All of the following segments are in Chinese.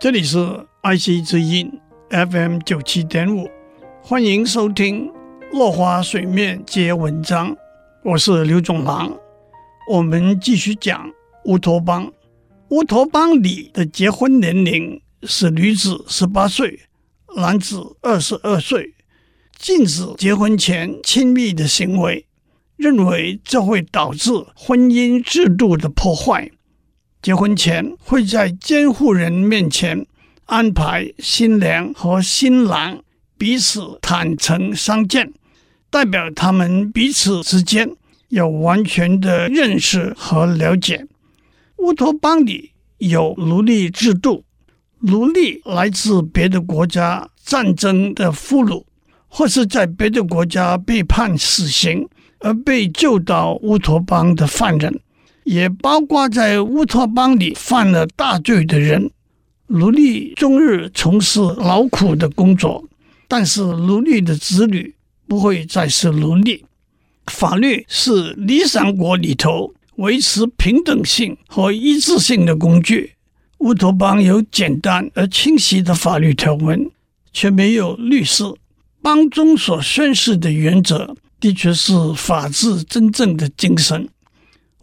这里是爱惜之音 FM 九七点五，欢迎收听《落花水面皆文章》，我是刘总郎。我们继续讲乌托邦。乌托邦里的结婚年龄是女子十八岁，男子二十二岁，禁止结婚前亲密的行为，认为这会导致婚姻制度的破坏。结婚前会在监护人面前安排新娘和新郎彼此坦诚相见，代表他们彼此之间有完全的认识和了解。乌托邦里有奴隶制度，奴隶来自别的国家战争的俘虏，或是在别的国家被判死刑而被救到乌托邦的犯人。也包括在乌托邦里犯了大罪的人，奴隶终日从事劳苦的工作，但是奴隶的子女不会再是奴隶。法律是理想国里头维持平等性和一致性的工具。乌托邦有简单而清晰的法律条文，却没有律师。邦中所宣示的原则，的确是法治真正的精神。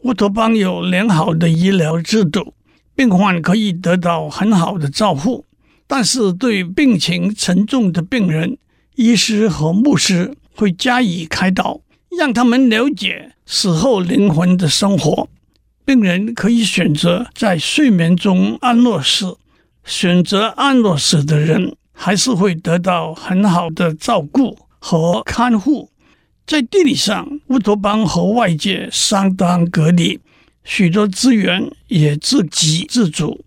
乌托邦有良好的医疗制度，病患可以得到很好的照护，但是对病情沉重的病人，医师和牧师会加以开导，让他们了解死后灵魂的生活。病人可以选择在睡眠中安乐死，选择安乐死的人还是会得到很好的照顾和看护。在地理上，乌托邦和外界相当隔离，许多资源也自给自足。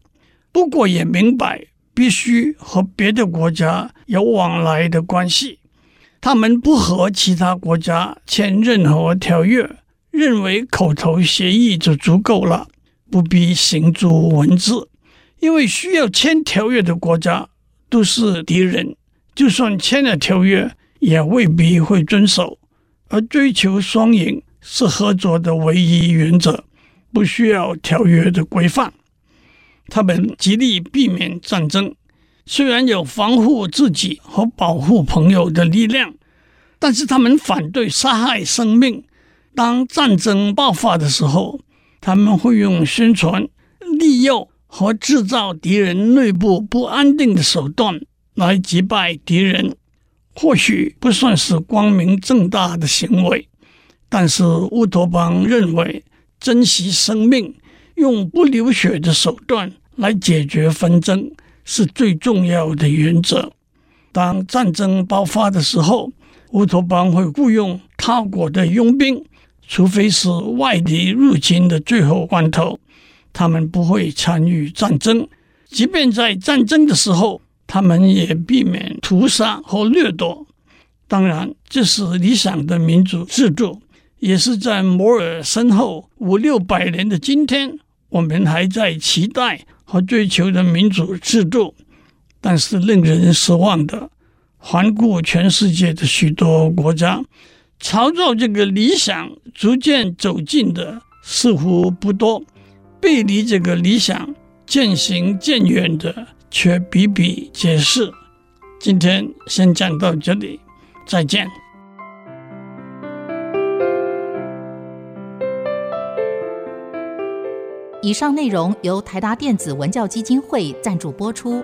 不过也明白必须和别的国家有往来的关系。他们不和其他国家签任何条约，认为口头协议就足够了，不必行诸文字。因为需要签条约的国家都是敌人，就算签了条约，也未必会遵守。而追求双赢是合作的唯一原则，不需要条约的规范。他们极力避免战争，虽然有防护自己和保护朋友的力量，但是他们反对杀害生命。当战争爆发的时候，他们会用宣传、利诱和制造敌人内部不安定的手段来击败敌人。或许不算是光明正大的行为，但是乌托邦认为珍惜生命、用不流血的手段来解决纷争是最重要的原则。当战争爆发的时候，乌托邦会雇佣他国的佣兵，除非是外敌入侵的最后关头，他们不会参与战争。即便在战争的时候，他们也避免屠杀和掠夺。当然，这是理想的民主制度，也是在摩尔身后五六百年的今天，我们还在期待和追求的民主制度。但是令人失望的，环顾全世界的许多国家，朝着这个理想逐渐走近的似乎不多，背离这个理想渐行渐远的，却比比皆是。今天先讲到这里，再见。以上内容由台达电子文教基金会赞助播出。